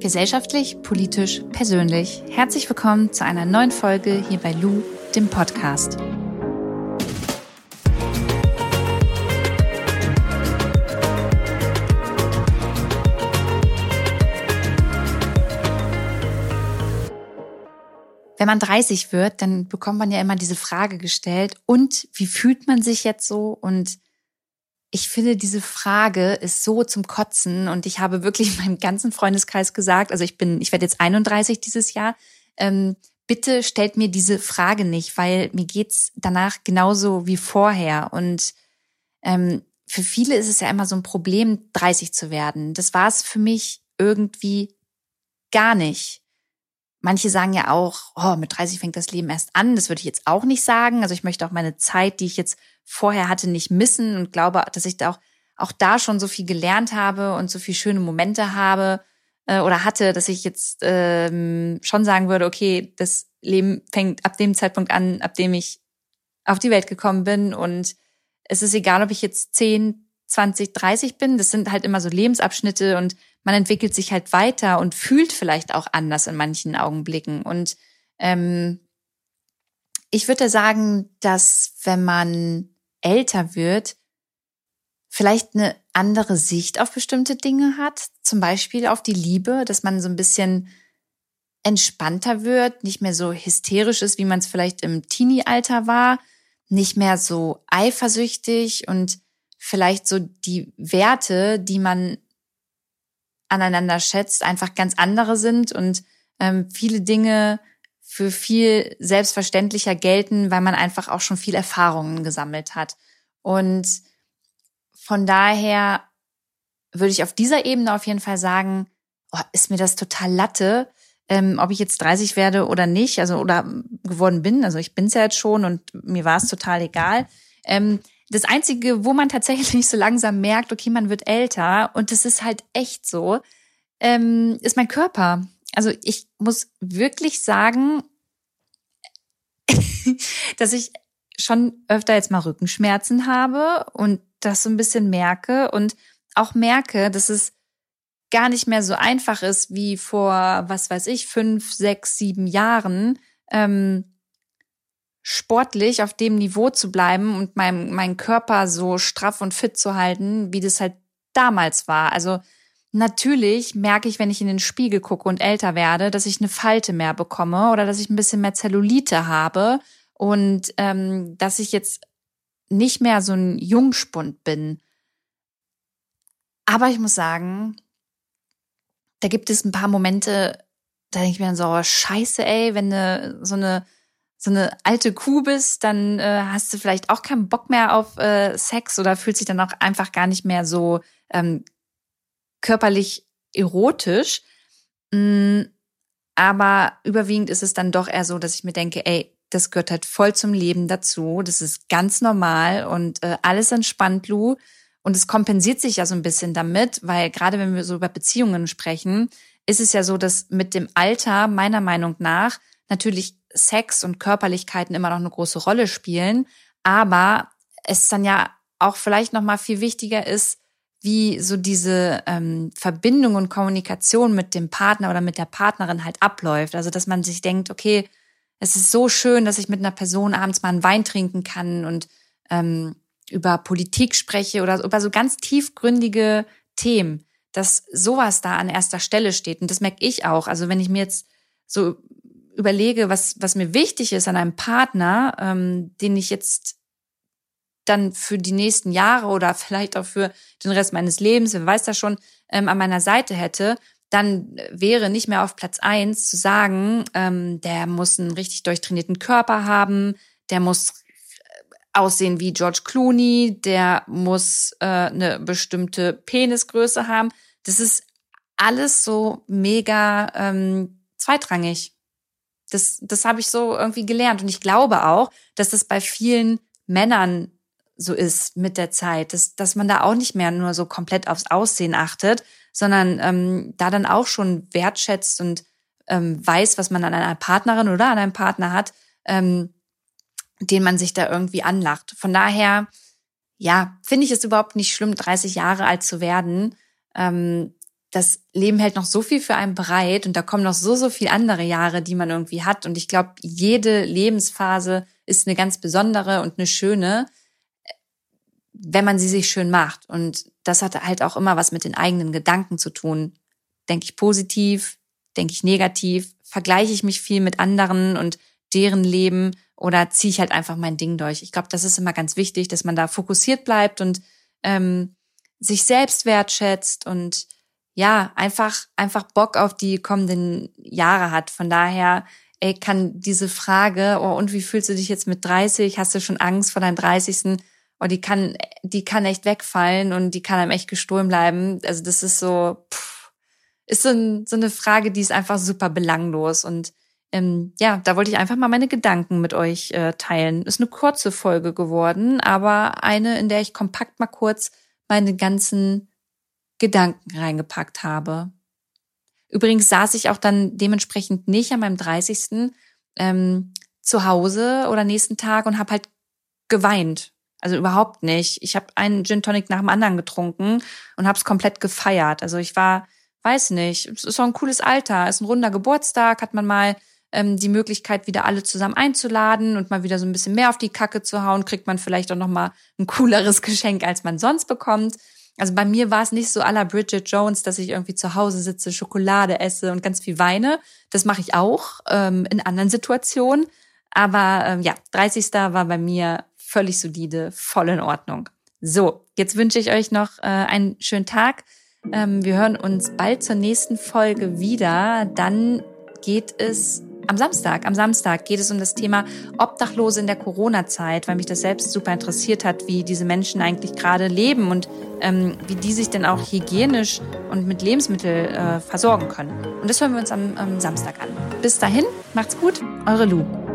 Gesellschaftlich, politisch, persönlich. Herzlich willkommen zu einer neuen Folge hier bei Lou, dem Podcast. Wenn man 30 wird, dann bekommt man ja immer diese Frage gestellt, und wie fühlt man sich jetzt so? Und ich finde, diese Frage ist so zum Kotzen und ich habe wirklich meinem ganzen Freundeskreis gesagt, also ich bin, ich werde jetzt 31 dieses Jahr, ähm, bitte stellt mir diese Frage nicht, weil mir geht's danach genauso wie vorher und ähm, für viele ist es ja immer so ein Problem, 30 zu werden. Das war es für mich irgendwie gar nicht. Manche sagen ja auch, oh, mit 30 fängt das Leben erst an. Das würde ich jetzt auch nicht sagen. Also ich möchte auch meine Zeit, die ich jetzt vorher hatte, nicht missen und glaube, dass ich da auch, auch da schon so viel gelernt habe und so viel schöne Momente habe äh, oder hatte, dass ich jetzt ähm, schon sagen würde, okay, das Leben fängt ab dem Zeitpunkt an, ab dem ich auf die Welt gekommen bin und es ist egal, ob ich jetzt 10, 20, 30 bin, das sind halt immer so Lebensabschnitte und man entwickelt sich halt weiter und fühlt vielleicht auch anders in manchen Augenblicken. Und ähm, ich würde sagen, dass wenn man älter wird, vielleicht eine andere Sicht auf bestimmte Dinge hat, zum Beispiel auf die Liebe, dass man so ein bisschen entspannter wird, nicht mehr so hysterisch ist, wie man es vielleicht im Teenie-Alter war, nicht mehr so eifersüchtig und vielleicht so die Werte, die man aneinander schätzt, einfach ganz andere sind und ähm, viele Dinge für viel selbstverständlicher gelten, weil man einfach auch schon viel Erfahrungen gesammelt hat. Und von daher würde ich auf dieser Ebene auf jeden Fall sagen, oh, ist mir das total Latte, ähm, ob ich jetzt 30 werde oder nicht, also oder geworden bin. Also ich bin es ja jetzt schon und mir war es total egal. Ähm, das Einzige, wo man tatsächlich so langsam merkt, okay, man wird älter und das ist halt echt so, ähm, ist mein Körper. Also ich muss wirklich sagen, dass ich schon öfter jetzt mal Rückenschmerzen habe und das so ein bisschen merke und auch merke, dass es gar nicht mehr so einfach ist wie vor, was weiß ich, fünf, sechs, sieben Jahren, ähm, sportlich auf dem Niveau zu bleiben und meinen mein Körper so straff und fit zu halten, wie das halt damals war. Also Natürlich merke ich, wenn ich in den Spiegel gucke und älter werde, dass ich eine Falte mehr bekomme oder dass ich ein bisschen mehr Zellulite habe und ähm, dass ich jetzt nicht mehr so ein Jungspund bin. Aber ich muss sagen, da gibt es ein paar Momente, da denke ich mir dann so, oh, scheiße, ey, wenn du so eine so eine alte Kuh bist, dann äh, hast du vielleicht auch keinen Bock mehr auf äh, Sex oder fühlt sich dann auch einfach gar nicht mehr so ähm, körperlich erotisch. Mm, aber überwiegend ist es dann doch eher so, dass ich mir denke, ey, das gehört halt voll zum Leben dazu. Das ist ganz normal und äh, alles entspannt, Lu. Und es kompensiert sich ja so ein bisschen damit, weil gerade wenn wir so über Beziehungen sprechen, ist es ja so, dass mit dem Alter meiner Meinung nach natürlich Sex und Körperlichkeiten immer noch eine große Rolle spielen, aber es dann ja auch vielleicht noch mal viel wichtiger ist, wie so diese ähm, Verbindung und Kommunikation mit dem Partner oder mit der Partnerin halt abläuft. Also dass man sich denkt, okay, es ist so schön, dass ich mit einer Person abends mal einen Wein trinken kann und ähm, über Politik spreche oder über so ganz tiefgründige Themen, dass sowas da an erster Stelle steht. Und das merke ich auch. Also wenn ich mir jetzt so überlege, was, was mir wichtig ist an einem Partner, ähm, den ich jetzt dann für die nächsten Jahre oder vielleicht auch für den Rest meines Lebens, wer weiß das schon, ähm, an meiner Seite hätte, dann wäre nicht mehr auf Platz eins zu sagen, ähm, der muss einen richtig durchtrainierten Körper haben, der muss äh, aussehen wie George Clooney, der muss äh, eine bestimmte Penisgröße haben. Das ist alles so mega ähm, zweitrangig. Das, das habe ich so irgendwie gelernt. Und ich glaube auch, dass das bei vielen Männern so ist mit der Zeit, dass, dass man da auch nicht mehr nur so komplett aufs Aussehen achtet, sondern ähm, da dann auch schon wertschätzt und ähm, weiß, was man an einer Partnerin oder an einem Partner hat, ähm, den man sich da irgendwie anlacht. Von daher, ja, finde ich es überhaupt nicht schlimm, 30 Jahre alt zu werden. Ähm, das Leben hält noch so viel für einen bereit und da kommen noch so, so viel andere Jahre, die man irgendwie hat. Und ich glaube, jede Lebensphase ist eine ganz besondere und eine schöne, wenn man sie sich schön macht. Und das hat halt auch immer was mit den eigenen Gedanken zu tun. Denke ich positiv, denke ich negativ, vergleiche ich mich viel mit anderen und deren Leben oder ziehe ich halt einfach mein Ding durch. Ich glaube, das ist immer ganz wichtig, dass man da fokussiert bleibt und ähm, sich selbst wertschätzt und ja, einfach, einfach Bock auf die kommenden Jahre hat. Von daher, ey, kann diese Frage, oh, und wie fühlst du dich jetzt mit 30? Hast du schon Angst vor deinem 30.? Oh, die kann, die kann echt wegfallen und die kann einem echt gestohlen bleiben. Also das ist so, pff, ist so, ein, so eine Frage, die ist einfach super belanglos und ähm, ja, da wollte ich einfach mal meine Gedanken mit euch äh, teilen. Ist eine kurze Folge geworden, aber eine, in der ich kompakt mal kurz meine ganzen Gedanken reingepackt habe. Übrigens saß ich auch dann dementsprechend nicht an meinem 30. Ähm, zu Hause oder nächsten Tag und habe halt geweint. Also überhaupt nicht. Ich habe einen Gin Tonic nach dem anderen getrunken und habe es komplett gefeiert. Also ich war, weiß nicht, es ist so ein cooles Alter, es ist ein runder Geburtstag, hat man mal ähm, die Möglichkeit, wieder alle zusammen einzuladen und mal wieder so ein bisschen mehr auf die Kacke zu hauen, kriegt man vielleicht auch noch mal ein cooleres Geschenk, als man sonst bekommt. Also bei mir war es nicht so aller Bridget Jones, dass ich irgendwie zu Hause sitze, Schokolade esse und ganz viel weine. Das mache ich auch ähm, in anderen Situationen. Aber ähm, ja, 30. war bei mir völlig solide, voll in Ordnung. So, jetzt wünsche ich euch noch äh, einen schönen Tag. Ähm, wir hören uns bald zur nächsten Folge wieder. Dann geht es am Samstag, am Samstag geht es um das Thema Obdachlose in der Corona-Zeit, weil mich das selbst super interessiert hat, wie diese Menschen eigentlich gerade leben und ähm, wie die sich denn auch hygienisch und mit Lebensmitteln äh, versorgen können. Und das hören wir uns am, am Samstag an. Bis dahin, macht's gut, eure Lu.